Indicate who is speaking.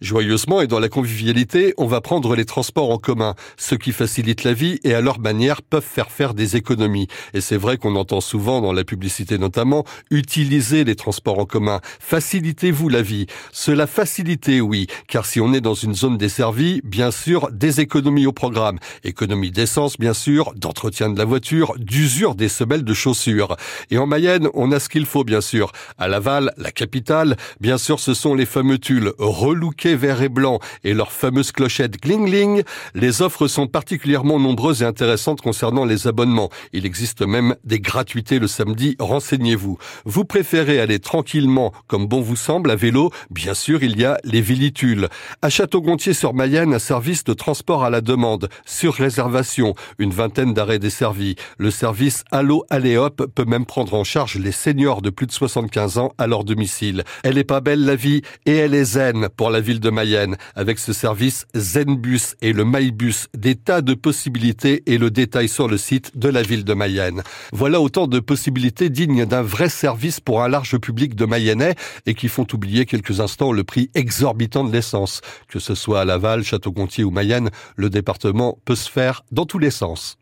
Speaker 1: Joyeusement et dans la convivialité, on va prendre les transports en commun, ce qui facilite la vie et à leur manière peuvent faire faire des économies. Et c'est vrai qu'on entend souvent dans la publicité notamment, utilisez les transports en commun, facilitez-vous la vie. Cela facilite, oui, car si on est dans une zone desservie, bien sûr, des économies au programme. Économie d'essence, bien sûr, d'entretien de la voiture, d'usure des semelles de chaussures. Et en Mayenne, on a ce qu'il faut, bien sûr. À Laval, la capitale, bien sûr, ce sont les fameux tulles vert et blanc et leurs fameuses clochettes gling-gling, les offres sont particulièrement nombreuses et intéressantes concernant les abonnements. Il existe même des gratuités le samedi, renseignez-vous. Vous préférez aller tranquillement, comme bon vous semble, à vélo? Bien sûr, il y a les Villitules. À Château-Gontier-sur-Mayenne, un service de transport à la demande, sur réservation, une vingtaine d'arrêts desservis. Le service Allo Aléop peut même prendre en charge les seniors de plus de 75 ans à leur domicile. Elle est pas belle la vie et elle est zen pour la ville de Mayenne avec ce service Zenbus et le MyBus, des tas de possibilités et le détail sur le site de la ville de Mayenne. Voilà autant de possibilités dignes d'un vrai service pour un large public de Mayennais et qui font oublier quelques instants le prix exorbitant de l'essence. Que ce soit à Laval, Château-Gontier ou Mayenne, le département peut se faire dans tous les sens.